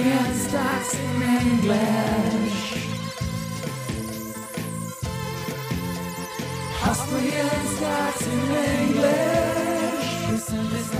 English. English. Listen, this.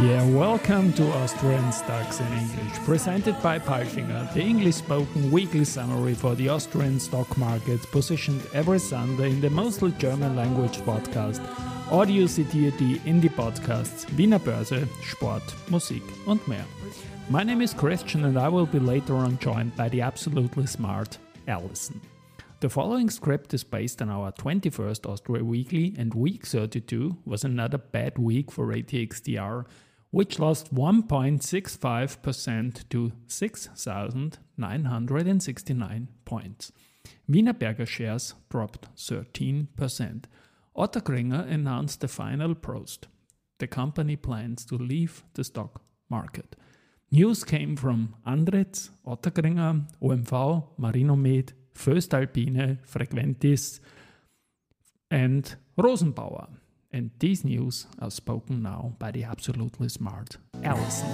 Yeah, welcome to Austrian Stocks in English, presented by Palfinger, the English spoken weekly summary for the Austrian stock market, positioned every Sunday in the mostly German language podcast. Audio zitiert die Indie-Podcasts Wiener Börse, Sport, Musik und mehr. My name is Christian and I will be later on joined by the absolutely smart Alison. The following script is based on our 21st Austria Weekly, and week 32 was another bad week for ATX TR, which lost 1.65% to 6,969 points. Wienerberger shares dropped 13%. Ottakringer announced the final prost. The company plans to leave the stock market. News came from Andritz, Ottakringer, OMV, Marinomed, voestalpine, Frequentis, and Rosenbauer. And these news are spoken now by the absolutely smart Alison.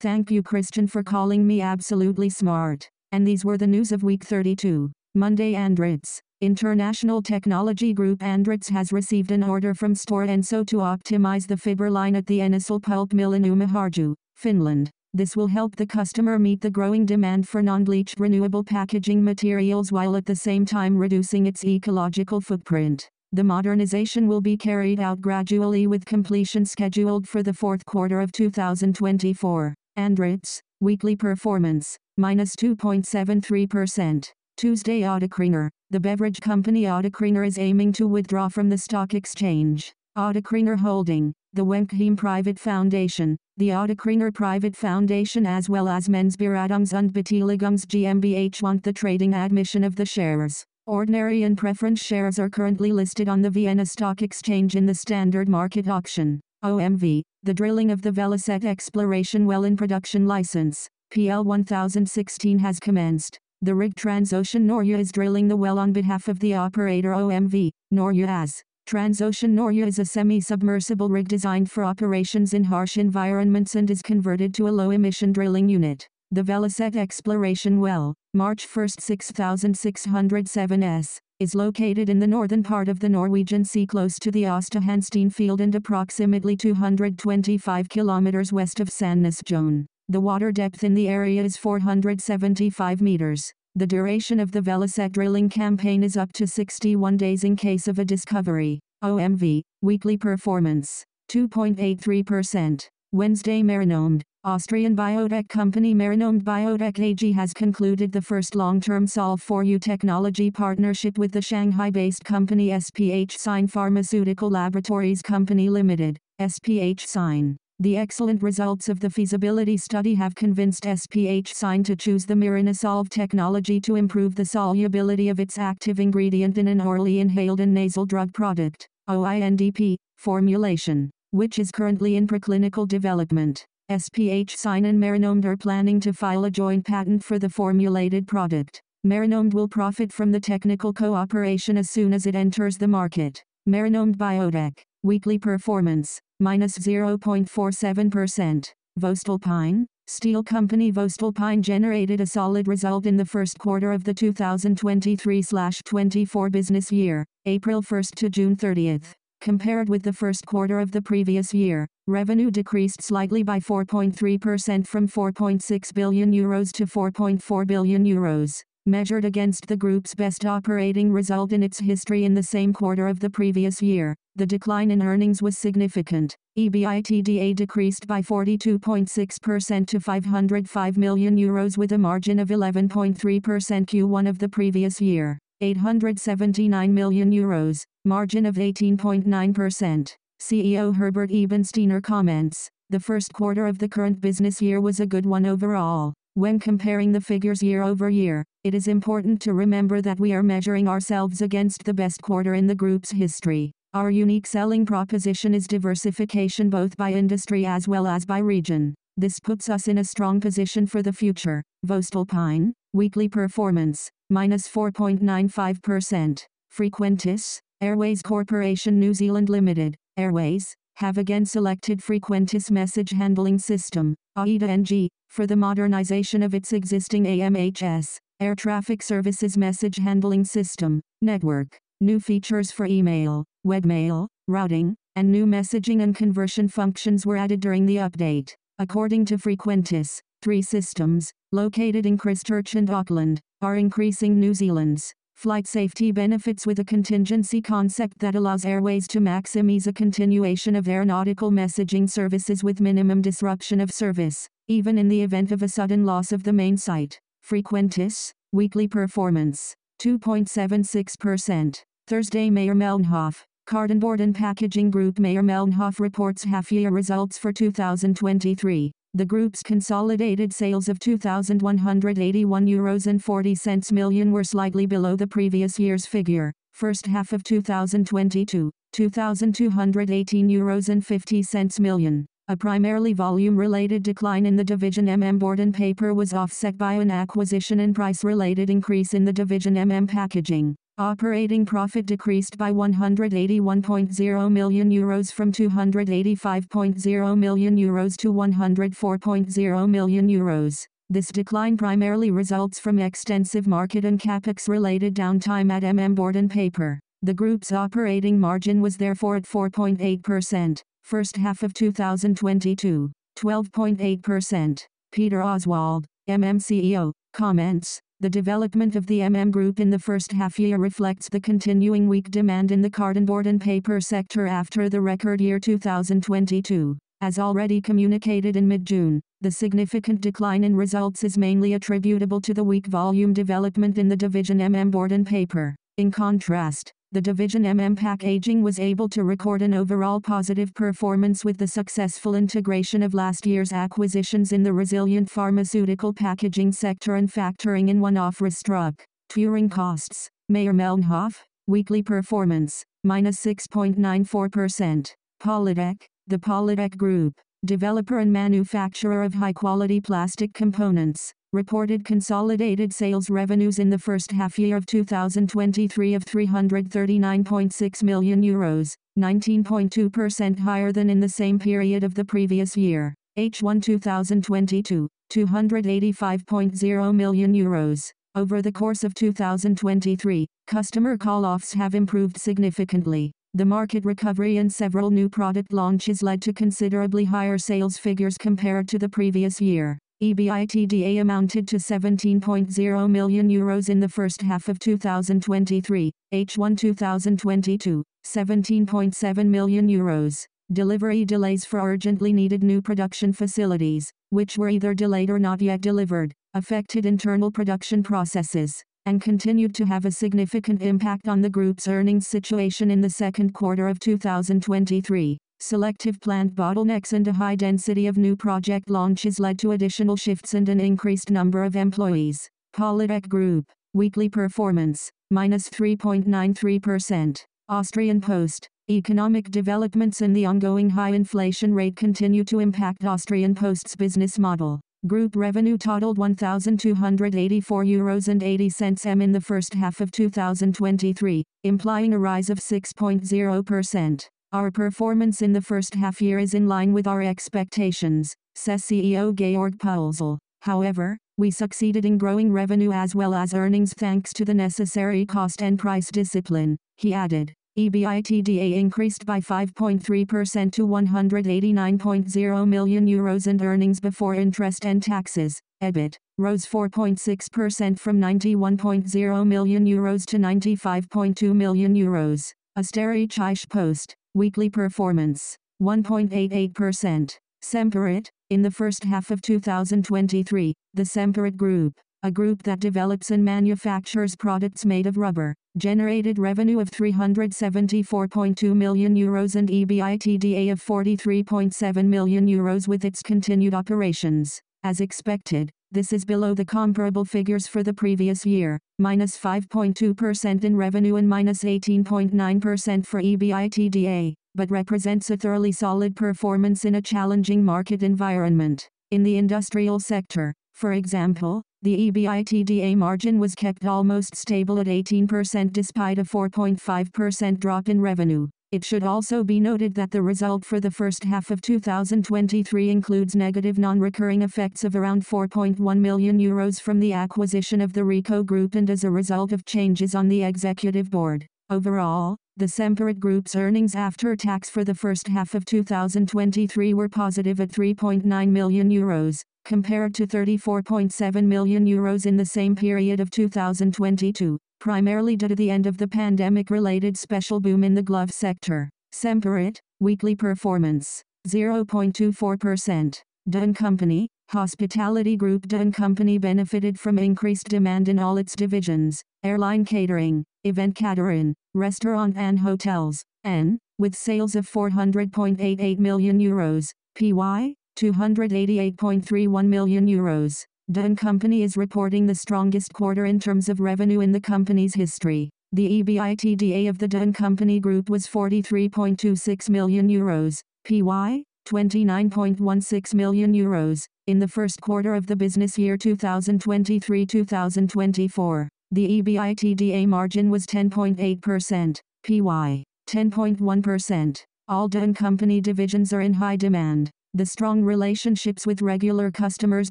Thank you, Christian, for calling me absolutely smart. And these were the news of week 32. Monday Andritz. International Technology Group Andritz has received an order from Stora Enso to optimize the fiber line at the Enocell pulp mill in Uimaharju, Finland. This will help the customer meet the growing demand for non-bleached renewable packaging materials while at the same time reducing its ecological footprint. The modernization will be carried out gradually with completion scheduled for the fourth quarter of 2024. Andritz, weekly performance, minus 2.73%. Tuesday Ottakringer, the beverage company Ottakringer is aiming to withdraw from the stock exchange. Ottakringer Holding, the Wenkheim Private Foundation, the Ottakringer Private Foundation as well as Mensberatungs und Beteiligungen GmbH want the trading admission of the shares. Ordinary and preference shares are currently listed on the Vienna Stock Exchange in the standard market auction. OMV, the drilling of the Velicet exploration well in production license, PL 1016 has commenced. The rig Transocean Norge is drilling the well on behalf of the operator OMV, Norge as. Transocean Norge is a semi-submersible rig designed for operations in harsh environments and is converted to a low-emission drilling unit. The Velicet exploration well, March 1, 6607 S, is located in the northern part of the Norwegian Sea close to the Aasta Hansteen field and approximately 225 kilometers west of Sandnessjøen. The water depth in the area is 475 meters. The duration of the Velicet drilling campaign is up to 61 days in case of a discovery. OMV, weekly performance, 2.83%. Wednesday Marinomed, Austrian biotech company Marinomed Biotech AG has concluded the first long-term Solv4U technology partnership with the Shanghai-based company SPH Sine Pharmaceutical Laboratories Company Limited, SPH Sine. The excellent results of the feasibility study have convinced SPH Sine to choose the Marinosolv technology to improve the solubility of its active ingredient in an orally inhaled and nasal drug product, OINDP, formulation, which is currently in preclinical development. SPH Sine and Marinomed are planning to file a joint patent for the formulated product. Marinomed will profit from the technical cooperation as soon as it enters the market. Marinomed Biotech, weekly performance, minus 0.47%. Voestalpine, Steel Company Voestalpine generated a solid result in the first quarter of the 2023-24 business year, April 1 to June 30. Compared with the first quarter of the previous year, revenue decreased slightly by 4.3% from 4.6 billion euros to 4.4 billion euros measured against the group's best operating result in its history in the same quarter of the previous year. The decline in earnings was significant. EBITDA decreased by 42.6% to 505 million euros with a margin of 11.3% Q1 of the previous year. 879 million euros, margin of 18.9%. CEO Herbert Eibensteiner comments, the first quarter of the current business year was a good one overall. When comparing the figures year over year, it is important to remember that we are measuring ourselves against the best quarter in the group's history. Our unique selling proposition is diversification both by industry as well as by region. This puts us in a strong position for the future. Voestalpine, weekly performance, minus 4.95%. Frequentis, Airways Corporation New Zealand Limited, Airways, have again selected Frequentis Message Handling System, AIDA-NG, for the modernization of its existing AMHS, Air Traffic Services Message Handling System, network. New features for email, webmail, routing, and new messaging and conversion functions were added during the update. According to Frequentis, three systems, located in Christchurch and Auckland, are increasing New Zealand's flight safety benefits with a contingency concept that allows airways to maximize a continuation of aeronautical messaging services with minimum disruption of service, even in the event of a sudden loss of the main site. Frequentis, weekly performance, 2.76%. Thursday Mayr-Melnhof, Cartonboard and Packaging Group Mayr-Melnhof reports half-year results for 2023. The group's consolidated sales of 2,181 euros and 40 cents million were slightly below the previous year's figure. First half of 2022, 2,218 euros and 50 cents million. A primarily volume-related decline in the division MM board and paper was offset by an acquisition and price-related increase in the division MM packaging. Operating profit decreased by 181.0 million euros from 285.0 million euros to 104.0 million euros. This decline primarily results from extensive market and capex related downtime at MM Board and Paper. The group's operating margin was therefore at 4.8%, first half of 2022, 12.8%. Peter Oswald, MM CEO, comments. The development of the MM Group in the first half year reflects the continuing weak demand in the cartonboard and paper sector after the record year 2022. As already communicated in mid-June, the significant decline in results is mainly attributable to the weak volume development in the division MM Board and Paper. In contrast, the division MM Packaging was able to record an overall positive performance with the successful integration of last year's acquisitions in the resilient pharmaceutical packaging sector and factoring in one-off restructuring costs. Mayr-Melnhof, weekly performance, minus 6.94%. Polytec, the Polytec Group, developer and manufacturer of high-quality plastic components, reported consolidated sales revenues in the first half year of 2023 of 339.6 million euros, 19.2% higher than in the same period of the previous year. H1 2022, 285.0 million euros. Over the course of 2023, customer call-offs have improved significantly. The market recovery and several new product launches led to considerably higher sales figures compared to the previous year. EBITDA amounted to 17.0 million euros in the first half of 2023, H1 2022, 17.7 million euros. Delivery delays for urgently needed new production facilities, which were either delayed or not yet delivered, affected internal production processes, and continued to have a significant impact on the group's earnings situation in the second quarter of 2023. Selective plant bottlenecks and a high density of new project launches led to additional shifts and an increased number of employees. Polytec Group, weekly performance, minus 3.93%. Austrian Post, economic developments and the ongoing high inflation rate continue to impact Austrian Post's business model. Group revenue totaled 1,284 euros and 80 cents M in the first half of 2023, implying a rise of 6.0%. Our performance in the first half year is in line with our expectations, says CEO Georg Pölzl. However, we succeeded in growing revenue as well as earnings thanks to the necessary cost and price discipline, he added. EBITDA increased by 5.3% to 189.0 million euros and earnings before interest and taxes, EBIT, rose 4.6% from 91.0 million euros to 95.2 million euros. Österreichische Post, Weekly performance 1.88%. Semperit, in the first half of 2023, the Semperit Group, a group that develops and manufactures products made of rubber, generated revenue of 374.2 million euros and EBITDA of 43.7 million euros with its continued operations. As expected, this is below the comparable figures for the previous year, minus 5.2% in revenue and minus 18.9% for EBITDA, but represents a thoroughly solid performance in a challenging market environment. In the industrial sector, for example, The EBITDA margin was kept almost stable at 18% despite a 4.5% drop in revenue. It should also be noted that the result for the first half of 2023 includes negative non-recurring effects of around 4.1 million euros from the acquisition of the Rico Group and as a result of changes on the executive board. Overall, the Semperit Group's earnings after tax for the first half of 2023 were positive at 3.9 million euros, compared to 34.7 million euros in the same period of 2022 primarily due to the end of the pandemic-related special boom in the glove sector. Semperit, weekly performance, 0.24%. Dun Company, Hospitality Group Dun Company benefited from increased demand in all its divisions, airline catering, event catering, restaurant and hotels, N, with sales of 400.88 million euros, PY, 288.31 million euros. Dun Company is reporting the strongest quarter in terms of revenue in the company's history. The EBITDA of the Dun Company Group was 43.26 million euros, PY 29.16 million euros, in the first quarter of the business year 2023-2024. The EBITDA margin was 10.8%, PY 10.1%. All Dun Company divisions are in high demand. The strong relationships with regular customers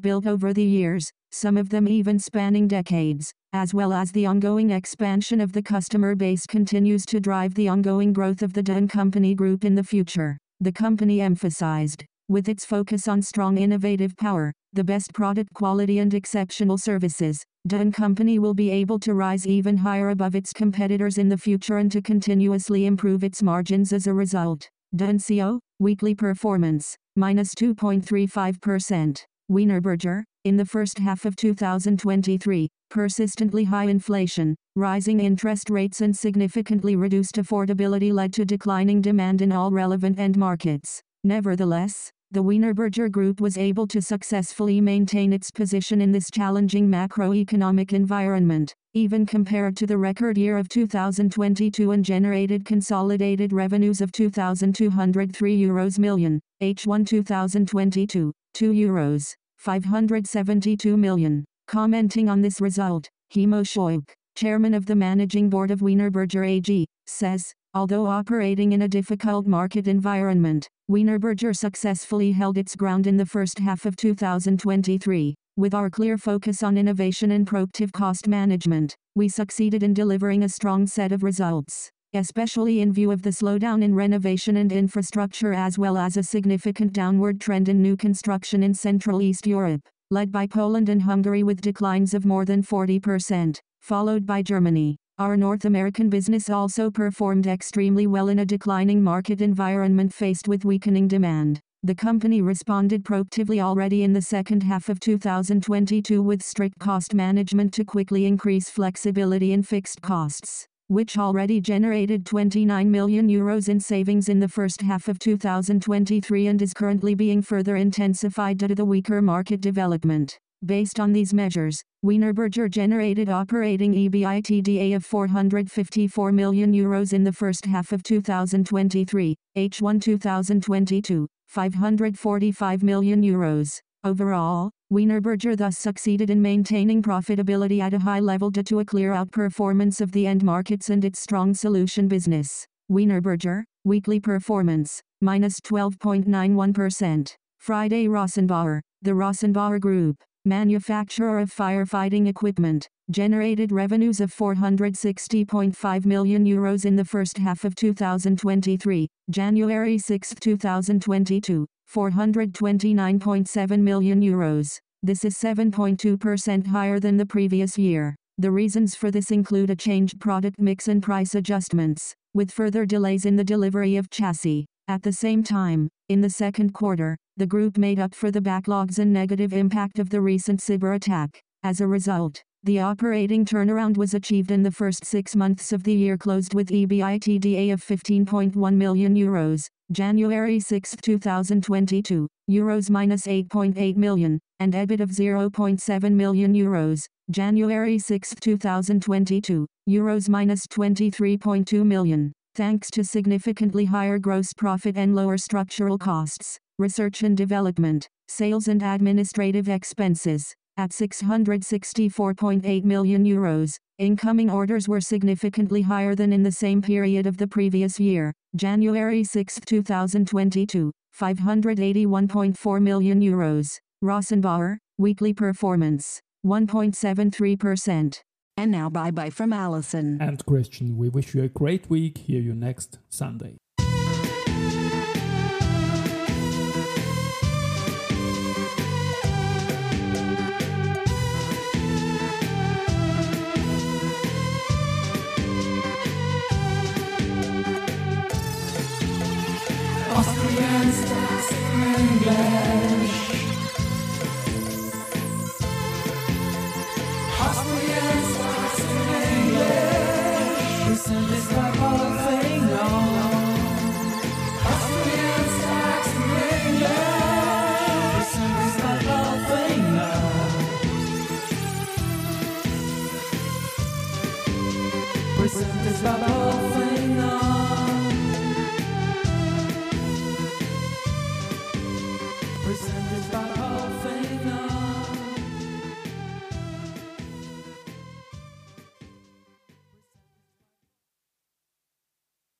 built over the years, some of them even spanning decades, as well as the ongoing expansion of the customer base continues to drive the ongoing growth of the Dun Company Group in the future. The company emphasized, with its focus on strong innovative power, the best product quality and exceptional services, Dun Company will be able to rise even higher above its competitors in the future and to continuously improve its margins as a result. DO & CO, weekly performance, minus 2.35%. Wienerberger, in the first half of 2023, persistently high inflation, rising interest rates and significantly reduced affordability led to declining demand in all relevant end markets. Nevertheless, the Wienerberger Group was able to successfully maintain its position in this challenging macroeconomic environment, even compared to the record year of 2022 and generated consolidated revenues of 2,203 euros million, H1 2022, 2 euros, 572 million. Commenting on this result, Heimo Scheuch, chairman of the managing board of Wienerberger AG, says, although operating in a difficult market environment, Wienerberger successfully held its ground in the first half of 2023. With our clear focus on innovation and proactive cost management, we succeeded in delivering a strong set of results, especially in view of the slowdown in renovation and infrastructure as well as a significant downward trend in new construction in Central East Europe, led by Poland and Hungary with declines of more than 40%, followed by Germany. Our North American business also performed extremely well in a declining market environment faced with weakening demand. The company responded proactively already in the second half of 2022 with strict cost management to quickly increase flexibility in fixed costs, which already generated 29 million euros in savings in the first half of 2023 and is currently being further intensified due to the weaker market development. Based on these measures, Wienerberger generated operating EBITDA of 454 million euros in the first half of 2023, H1 2022, 545 million euros. Overall, Wienerberger thus succeeded in maintaining profitability at a high level due to a clear outperformance of the end markets and its strong solution business. Wienerberger, weekly performance, minus 12.91%. Friday Rosenbauer, the Rosenbauer Group manufacturer of firefighting equipment, generated revenues of 460.5 million euros in the first half of 2023, January 6, 2022, 429.7 million euros. This is 7.2% higher than the previous year. The reasons for this include a changed product mix and price adjustments, with further delays in the delivery of chassis. At the same time, in the second quarter, the group made up for the backlogs and negative impact of the recent cyber attack. As a result, the operating turnaround was achieved in the first six months of the year closed with EBITDA of 15.1 million euros, January 6, 2022, euros minus 8.8 million, and EBIT of 0.7 million euros, January 6, 2022, euros minus 23.2 million thanks to significantly higher gross profit and lower structural costs, research and development, sales and administrative expenses, at 664.8 million euros. Incoming orders were significantly higher than in the same period of the previous year. January 6, 2022, 581.4 million euros. Rosenbauer, weekly performance, 1.73%. And now bye bye from Alison. And Christian, we wish you a great week. Hear you next Sunday.